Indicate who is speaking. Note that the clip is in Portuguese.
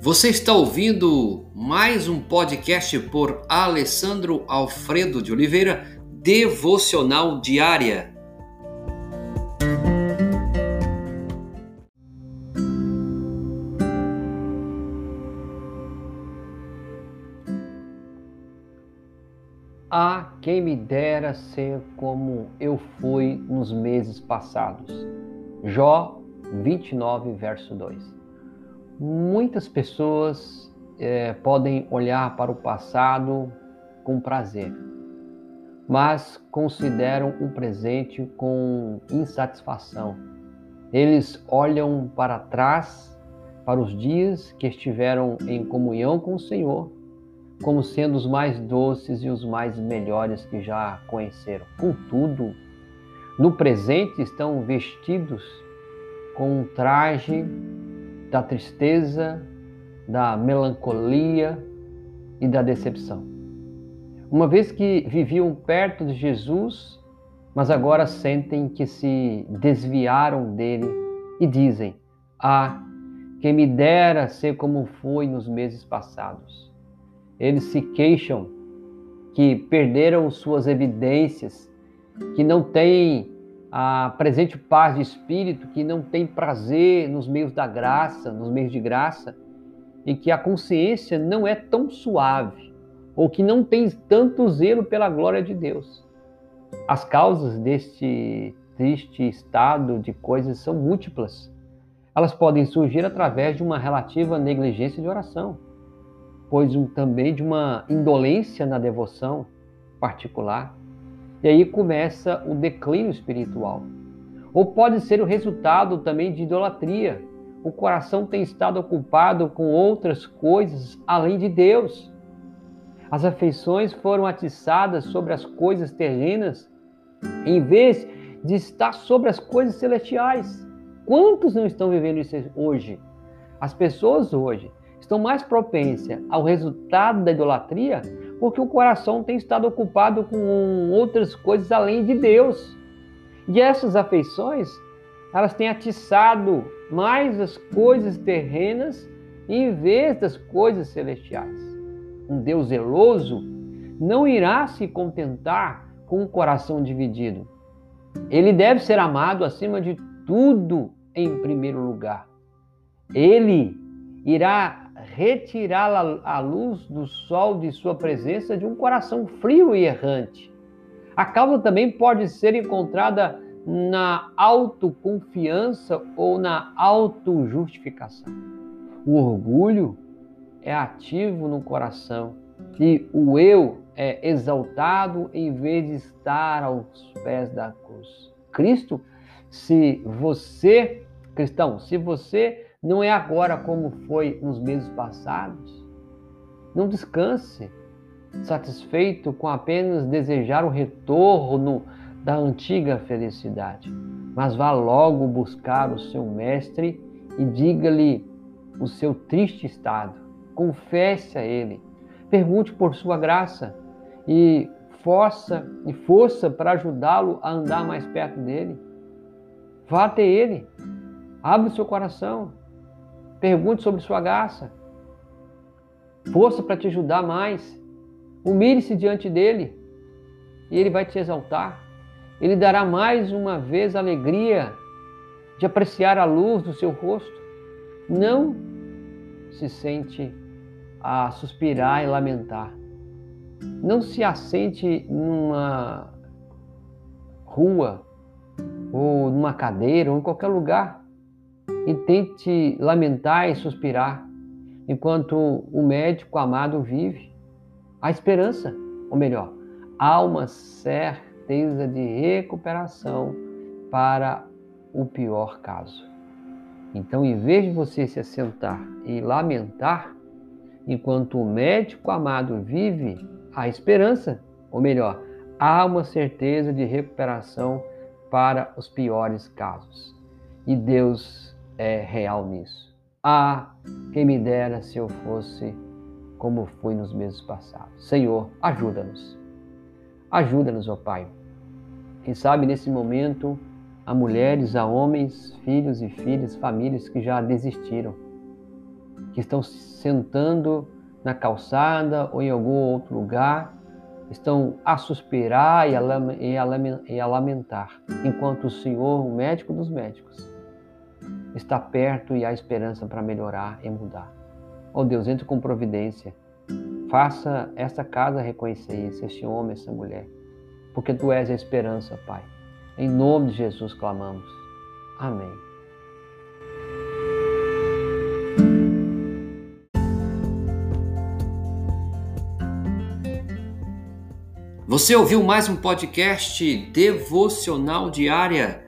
Speaker 1: Você está ouvindo mais um podcast por Alessandro Alfredo de Oliveira, Devocional Diária.
Speaker 2: Há quem me dera ser como eu fui nos meses passados. Jó 29, verso 2. Muitas pessoas é, podem olhar para o passado com prazer, mas consideram o presente com insatisfação. Eles olham para trás, para os dias que estiveram em comunhão com o Senhor, como sendo os mais doces e os mais melhores que já conheceram. Contudo, no presente estão vestidos com um traje da tristeza, da melancolia e da decepção. Uma vez que viviam perto de Jesus, mas agora sentem que se desviaram dele e dizem: Ah, quem me dera ser como foi nos meses passados. Eles se queixam que perderam suas evidências, que não têm a presente paz de espírito que não tem prazer nos meios da graça, nos meios de graça, e que a consciência não é tão suave, ou que não tem tanto zelo pela glória de Deus. As causas deste triste estado de coisas são múltiplas. Elas podem surgir através de uma relativa negligência de oração, pois um, também de uma indolência na devoção particular e aí começa o declínio espiritual. Ou pode ser o resultado também de idolatria. O coração tem estado ocupado com outras coisas além de Deus. As afeições foram atiçadas sobre as coisas terrenas, em vez de estar sobre as coisas celestiais. Quantos não estão vivendo isso hoje? As pessoas hoje estão mais propensas ao resultado da idolatria porque o coração tem estado ocupado com outras coisas além de Deus. E essas afeições, elas têm atiçado mais as coisas terrenas em vez das coisas celestiais. Um Deus zeloso não irá se contentar com o coração dividido. Ele deve ser amado acima de tudo em primeiro lugar. Ele irá retirá-la a luz do sol de sua presença de um coração frio e errante. A causa também pode ser encontrada na autoconfiança ou na autojustificação. O orgulho é ativo no coração e o eu é exaltado em vez de estar aos pés da cruz. Cristo, se você, cristão, se você não é agora como foi nos meses passados. Não descanse satisfeito com apenas desejar o retorno da antiga felicidade, mas vá logo buscar o seu mestre e diga-lhe o seu triste estado. Confesse a ele, pergunte por sua graça e força e força para ajudá-lo a andar mais perto dele. Vá até ele, abre o seu coração, Pergunte sobre sua graça. Força para te ajudar mais. Humilhe-se diante dele e ele vai te exaltar. Ele dará mais uma vez alegria de apreciar a luz do seu rosto. Não se sente a suspirar e lamentar. Não se assente numa rua ou numa cadeira ou em qualquer lugar e tente lamentar e suspirar, enquanto o médico amado vive. Há esperança, ou melhor, há uma certeza de recuperação para o pior caso. Então, em vez de você se assentar e lamentar, enquanto o médico amado vive, há esperança, ou melhor, há uma certeza de recuperação para os piores casos. E Deus é real nisso. Ah, quem me dera se eu fosse como fui nos meses passados. Senhor, ajuda-nos. Ajuda-nos, ó Pai. Quem sabe nesse momento há mulheres, há homens, filhos e filhas, famílias que já desistiram. que estão sentando na calçada ou em algum outro lugar, estão a suspirar e a lamentar, enquanto o Senhor, o médico dos médicos, está perto e há esperança para melhorar e mudar. Oh Deus, entre com providência. Faça esta casa reconhecer isso, esse homem, essa mulher, porque tu és a esperança, Pai. Em nome de Jesus clamamos. Amém.
Speaker 1: Você ouviu mais um podcast devocional diária?